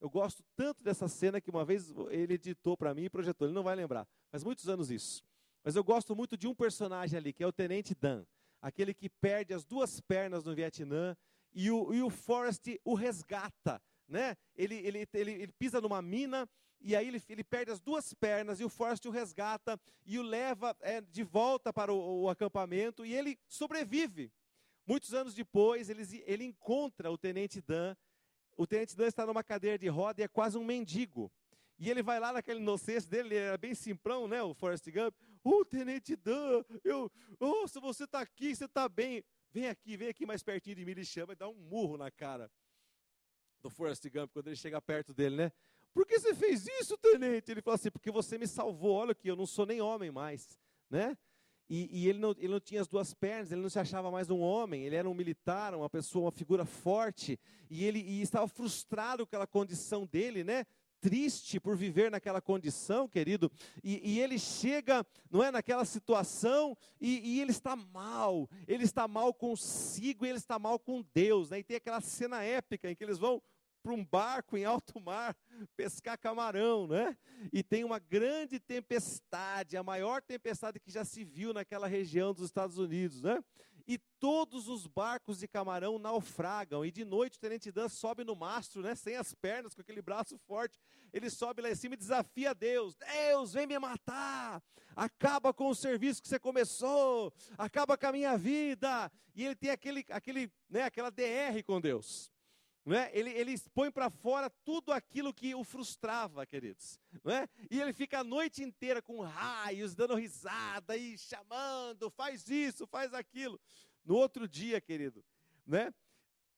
Eu gosto tanto dessa cena que uma vez ele editou para mim e projetou. Ele não vai lembrar, faz muitos anos isso. Mas eu gosto muito de um personagem ali, que é o Tenente Dan. Aquele que perde as duas pernas no Vietnã e o, e o Forrest o resgata né? Ele, ele, ele, ele pisa numa mina e aí ele, ele perde as duas pernas e o Forrest o resgata e o leva é, de volta para o, o, acampamento e ele sobrevive. Muitos anos depois, ele, ele encontra o Tenente Dan. O Tenente Dan está numa cadeira de roda e é quase um mendigo. E ele vai lá naquele inocência dele, ele era bem simprão, né, o Forrest Gump. Ô, oh, Tenente Dan, eu, oh, se você está aqui, você está bem. Vem aqui, vem aqui mais pertinho de mim, ele chama e dá um murro na cara do Forrest Gump, quando ele chega perto dele, né? Por que você fez isso, tenente? Ele fala assim, porque você me salvou, olha que eu não sou nem homem mais, né? E, e, ele, não, ele não tinha as duas pernas, ele não se achava mais um homem, ele era um militar, uma pessoa, uma figura forte, e ele e estava frustrado com aquela condição dele, né? Triste por viver naquela condição, querido, e, e ele chega, não é, naquela situação, e, e, ele está mal, ele está mal consigo, ele está mal com Deus, né? E tem aquela cena épica em que eles vão para um barco em alto mar pescar camarão, né? E tem uma grande tempestade, a maior tempestade que já se viu naquela região dos Estados Unidos, né? E todos os barcos de camarão naufragam. E de noite o Tenente Dan sobe no mastro, né? Sem as pernas, com aquele braço forte. Ele sobe lá em cima e desafia Deus: Deus, vem me matar. Acaba com o serviço que você começou. Acaba com a minha vida. E ele tem aquele, aquele, né? Aquela DR com Deus. Não é? ele, ele põe para fora tudo aquilo que o frustrava, queridos. Não é? E ele fica a noite inteira com raios, dando risada e chamando, faz isso, faz aquilo. No outro dia, querido, né?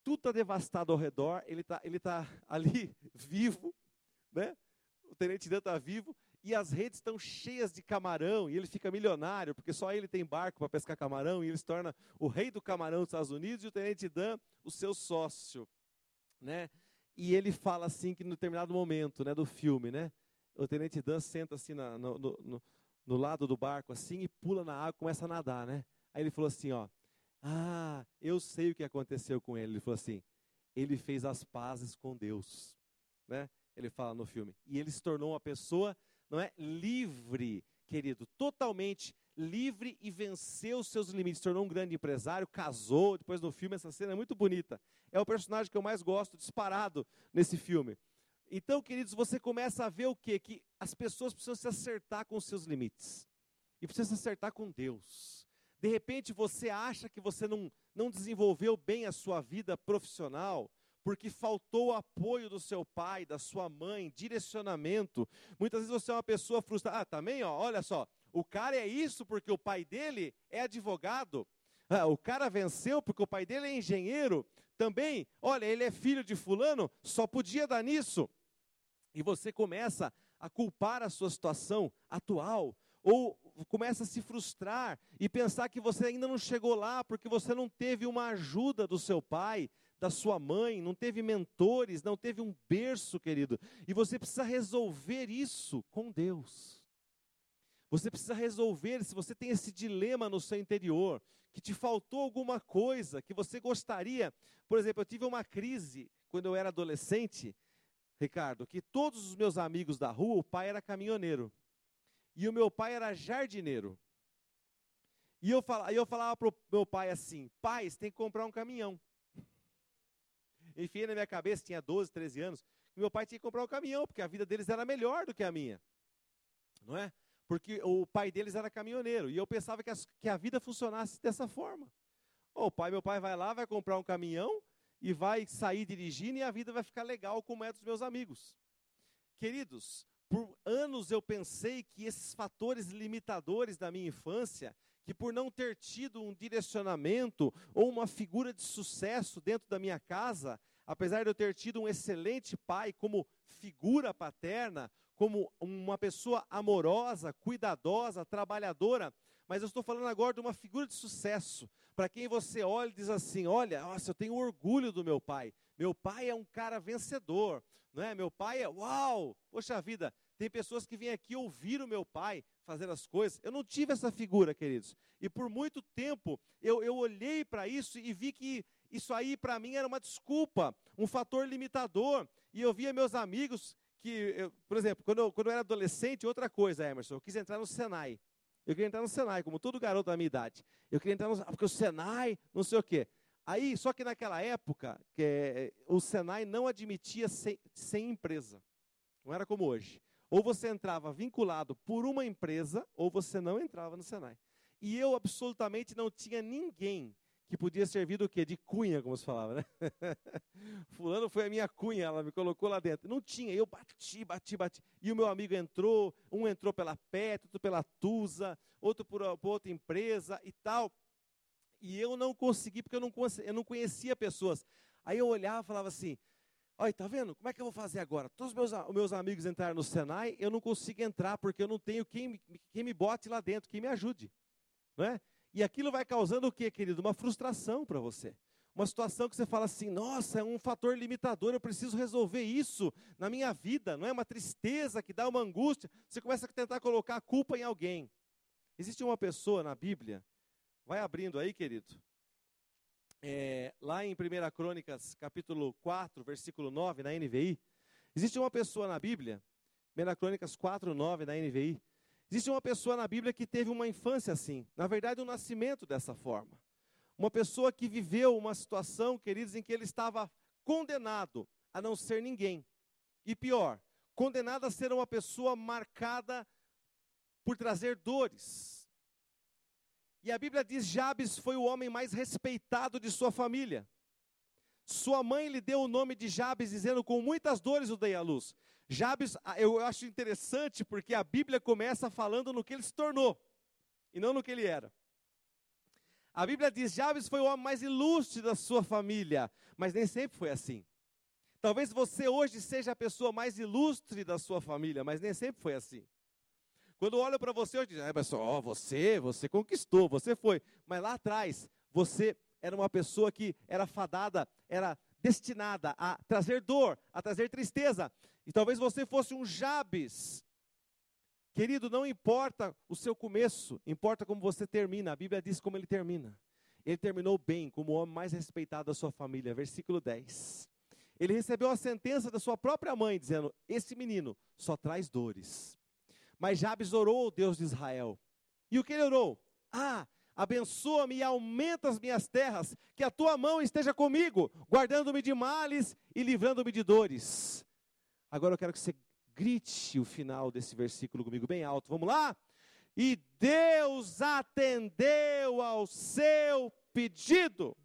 tudo está devastado ao redor, ele está ele tá <laughs> ali vivo, né? o tenente Dan está vivo, e as redes estão cheias de camarão, e ele fica milionário, porque só ele tem barco para pescar camarão, e ele se torna o rei do camarão dos Estados Unidos, e o tenente Dan, o seu sócio né? E ele fala assim que no determinado momento, né, do filme, né, o tenente Dan senta assim na, no, no, no, lado do barco assim e pula na água, começa a nadar, né? Aí ele falou assim, ó, ah, eu sei o que aconteceu com ele. Ele falou assim, ele fez as pazes com Deus, né? Ele fala no filme. E ele se tornou uma pessoa, não é, livre, querido, totalmente livre e venceu os seus limites, se tornou um grande empresário, casou, depois no filme essa cena é muito bonita. É o personagem que eu mais gosto, disparado nesse filme. Então, queridos, você começa a ver o quê? Que as pessoas precisam se acertar com os seus limites. E precisam se acertar com Deus. De repente você acha que você não, não desenvolveu bem a sua vida profissional, porque faltou o apoio do seu pai, da sua mãe, direcionamento. Muitas vezes você é uma pessoa frustrada. Ah, também, ó, olha só, o cara é isso porque o pai dele é advogado. Ah, o cara venceu porque o pai dele é engenheiro. Também, olha, ele é filho de fulano, só podia dar nisso. E você começa a culpar a sua situação atual, ou começa a se frustrar e pensar que você ainda não chegou lá porque você não teve uma ajuda do seu pai, da sua mãe, não teve mentores, não teve um berço, querido. E você precisa resolver isso com Deus. Você precisa resolver, se você tem esse dilema no seu interior, que te faltou alguma coisa, que você gostaria. Por exemplo, eu tive uma crise quando eu era adolescente, Ricardo, que todos os meus amigos da rua, o pai era caminhoneiro. E o meu pai era jardineiro. E eu falava, eu falava para o meu pai assim: pai, você tem que comprar um caminhão. Enfiei na minha cabeça, tinha 12, 13 anos, meu pai tinha que comprar um caminhão, porque a vida deles era melhor do que a minha. Não é? Porque o pai deles era caminhoneiro. E eu pensava que, as, que a vida funcionasse dessa forma. O pai, meu pai vai lá, vai comprar um caminhão e vai sair dirigindo e a vida vai ficar legal como é dos meus amigos. Queridos, por anos eu pensei que esses fatores limitadores da minha infância, que por não ter tido um direcionamento ou uma figura de sucesso dentro da minha casa, apesar de eu ter tido um excelente pai como figura paterna, como uma pessoa amorosa, cuidadosa, trabalhadora, mas eu estou falando agora de uma figura de sucesso, para quem você olha e diz assim: olha, nossa, eu tenho orgulho do meu pai. Meu pai é um cara vencedor, não é? Meu pai é, uau, poxa vida, tem pessoas que vêm aqui ouvir o meu pai fazer as coisas. Eu não tive essa figura, queridos. E por muito tempo eu, eu olhei para isso e vi que isso aí para mim era uma desculpa, um fator limitador. E eu via meus amigos que, eu, por exemplo, quando eu, quando eu era adolescente, outra coisa, Emerson, eu quis entrar no Senai. Eu queria entrar no Senai, como todo garoto da minha idade. Eu queria entrar no porque o Senai, não sei o quê. Aí, só que naquela época, que, é, o Senai não admitia sem, sem empresa. Não era como hoje. Ou você entrava vinculado por uma empresa, ou você não entrava no Senai. E eu absolutamente não tinha ninguém que podia servir do quê? De cunha, como se falava, né? <laughs> Fulano foi a minha cunha, ela me colocou lá dentro. Não tinha, eu bati, bati, bati. E o meu amigo entrou, um entrou pela Petro, outro pela Tusa, outro por, por outra empresa e tal. E eu não consegui, porque eu não, eu não conhecia pessoas. Aí eu olhava e falava assim, olha, tá vendo? Como é que eu vou fazer agora? Todos os meus, meus amigos entraram no Senai, eu não consigo entrar, porque eu não tenho quem, quem me bote lá dentro, quem me ajude. Não é? E aquilo vai causando o que, querido? Uma frustração para você. Uma situação que você fala assim: nossa, é um fator limitador, eu preciso resolver isso na minha vida, não é? Uma tristeza que dá uma angústia. Você começa a tentar colocar a culpa em alguém. Existe uma pessoa na Bíblia, vai abrindo aí, querido. É, lá em 1 Crônicas, capítulo 4, versículo 9, na NVI. Existe uma pessoa na Bíblia, 1 Crônicas 4, 9, na NVI, Existe uma pessoa na Bíblia que teve uma infância assim, na verdade, um nascimento dessa forma. Uma pessoa que viveu uma situação, queridos, em que ele estava condenado a não ser ninguém. E pior, condenado a ser uma pessoa marcada por trazer dores. E a Bíblia diz: Jabes foi o homem mais respeitado de sua família. Sua mãe lhe deu o nome de Jabes, dizendo: Com muitas dores o dei à luz. Jabes, ah, eu acho interessante porque a Bíblia começa falando no que ele se tornou e não no que ele era. A Bíblia diz: Jabes foi o homem mais ilustre da sua família, mas nem sempre foi assim. Talvez você hoje seja a pessoa mais ilustre da sua família, mas nem sempre foi assim. Quando olho para você, eu digo, ah, pessoal, oh, você, você conquistou, você foi. Mas lá atrás, você era uma pessoa que era fadada, era destinada a trazer dor, a trazer tristeza. E talvez você fosse um Jabes. Querido, não importa o seu começo, importa como você termina. A Bíblia diz como ele termina. Ele terminou bem, como o homem mais respeitado da sua família. Versículo 10. Ele recebeu a sentença da sua própria mãe, dizendo: Esse menino só traz dores. Mas Jabes orou ao Deus de Israel. E o que ele orou? Ah, abençoa-me e aumenta as minhas terras, que a tua mão esteja comigo, guardando-me de males e livrando-me de dores. Agora eu quero que você grite o final desse versículo comigo bem alto. Vamos lá? E Deus atendeu ao seu pedido.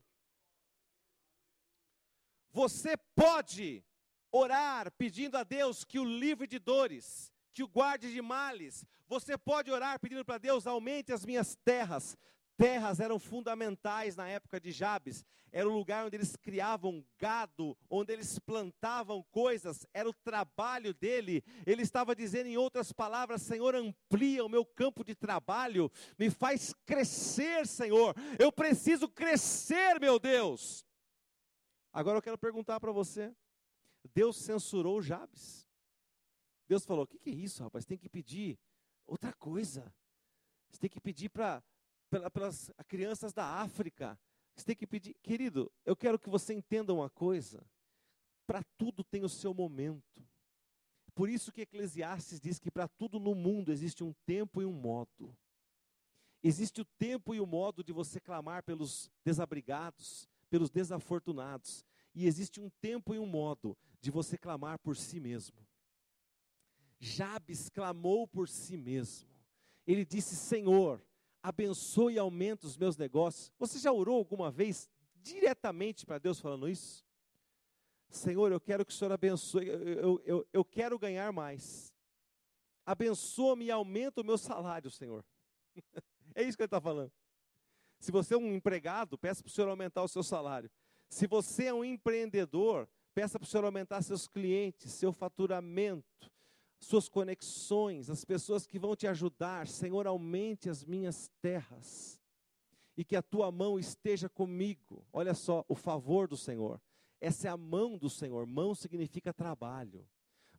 Você pode orar pedindo a Deus que o livre de dores, que o guarde de males. Você pode orar pedindo para Deus aumente as minhas terras, terras eram fundamentais na época de Jabes. Era o lugar onde eles criavam gado, onde eles plantavam coisas, era o trabalho dele. Ele estava dizendo, em outras palavras: Senhor, amplia o meu campo de trabalho, me faz crescer, Senhor. Eu preciso crescer, meu Deus. Agora eu quero perguntar para você: Deus censurou Jabes? Deus falou: o que, que é isso, rapaz? Tem que pedir outra coisa. Você tem que pedir para pelas crianças da África. Você tem que pedir, querido, eu quero que você entenda uma coisa. Para tudo tem o seu momento. Por isso que Eclesiastes diz que para tudo no mundo existe um tempo e um modo. Existe o tempo e o modo de você clamar pelos desabrigados, pelos desafortunados. E existe um tempo e um modo de você clamar por si mesmo. Jabes clamou por si mesmo. Ele disse: Senhor, abençoe e aumente os meus negócios. Você já orou alguma vez diretamente para Deus falando isso? Senhor, eu quero que o Senhor abençoe, eu, eu, eu quero ganhar mais. Abençoa-me e aumenta o meu salário, Senhor. <laughs> é isso que ele está falando. Se você é um empregado, peça para o Senhor aumentar o seu salário. Se você é um empreendedor, peça para o Senhor aumentar seus clientes, seu faturamento suas conexões, as pessoas que vão te ajudar. Senhor, aumente as minhas terras e que a tua mão esteja comigo. Olha só, o favor do Senhor. Essa é a mão do Senhor. Mão significa trabalho.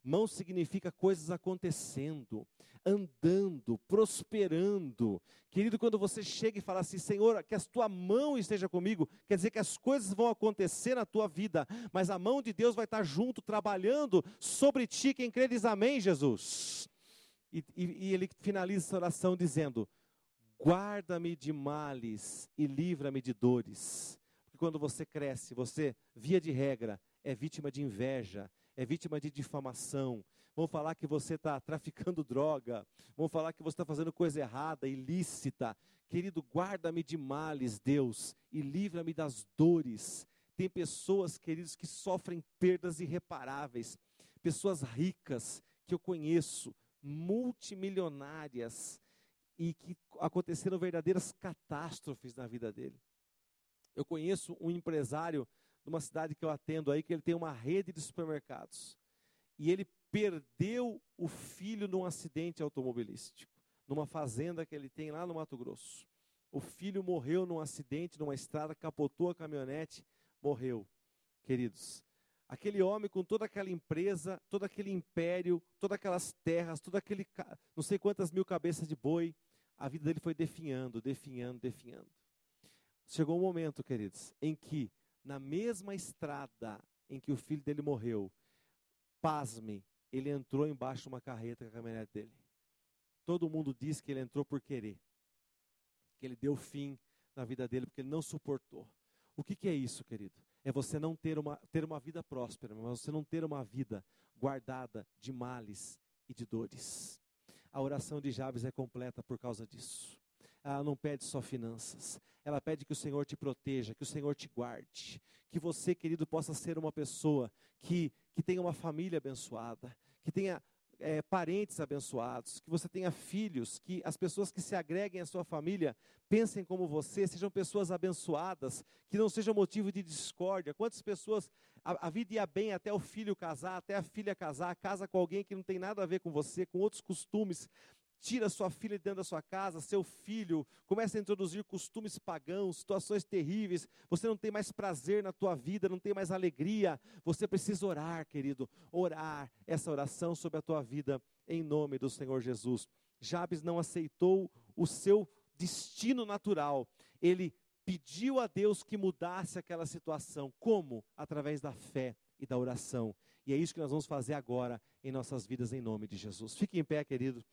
Mão significa coisas acontecendo, andando, prosperando. Querido, quando você chega e fala assim, Senhor, que a tua mão esteja comigo, quer dizer que as coisas vão acontecer na tua vida, mas a mão de Deus vai estar junto, trabalhando sobre ti. Quem crê diz amém, Jesus. E, e, e ele finaliza essa oração dizendo: Guarda-me de males e livra-me de dores. Porque quando você cresce, você, via de regra, é vítima de inveja, é vítima de difamação, vão falar que você está traficando <laughs> droga, vão falar que você está fazendo coisa errada, ilícita. Querido, guarda-me de males, Deus, e livra-me das dores. Tem pessoas, queridos, que sofrem perdas irreparáveis, pessoas ricas que eu conheço, multimilionárias, e que aconteceram verdadeiras catástrofes na vida dele. Eu conheço um empresário numa cidade que eu atendo aí, que ele tem uma rede de supermercados. E ele perdeu o filho num acidente automobilístico, numa fazenda que ele tem lá no Mato Grosso. O filho morreu num acidente numa estrada, capotou a caminhonete, morreu. Queridos, aquele homem com toda aquela empresa, todo aquele império, todas aquelas terras, todo aquele não sei quantas mil cabeças de boi, a vida dele foi definhando, definhando, definhando. Chegou um momento, queridos, em que na mesma estrada em que o filho dele morreu, pasme, ele entrou embaixo de uma carreta com a caminhonete dele. Todo mundo diz que ele entrou por querer, que ele deu fim na vida dele porque ele não suportou. O que, que é isso, querido? É você não ter uma, ter uma vida próspera, mas você não ter uma vida guardada de males e de dores. A oração de Jabes é completa por causa disso ela não pede só finanças, ela pede que o Senhor te proteja, que o Senhor te guarde, que você, querido, possa ser uma pessoa que, que tenha uma família abençoada, que tenha é, parentes abençoados, que você tenha filhos, que as pessoas que se agreguem à sua família pensem como você, sejam pessoas abençoadas, que não sejam motivo de discórdia. Quantas pessoas a, a vida ia bem até o filho casar, até a filha casar, casa com alguém que não tem nada a ver com você, com outros costumes, tira sua filha de dentro da sua casa, seu filho, começa a introduzir costumes pagãos, situações terríveis, você não tem mais prazer na tua vida, não tem mais alegria, você precisa orar, querido, orar essa oração sobre a tua vida em nome do Senhor Jesus. Jabes não aceitou o seu destino natural, ele pediu a Deus que mudasse aquela situação, como? Através da fé e da oração. E é isso que nós vamos fazer agora em nossas vidas em nome de Jesus. Fique em pé, querido.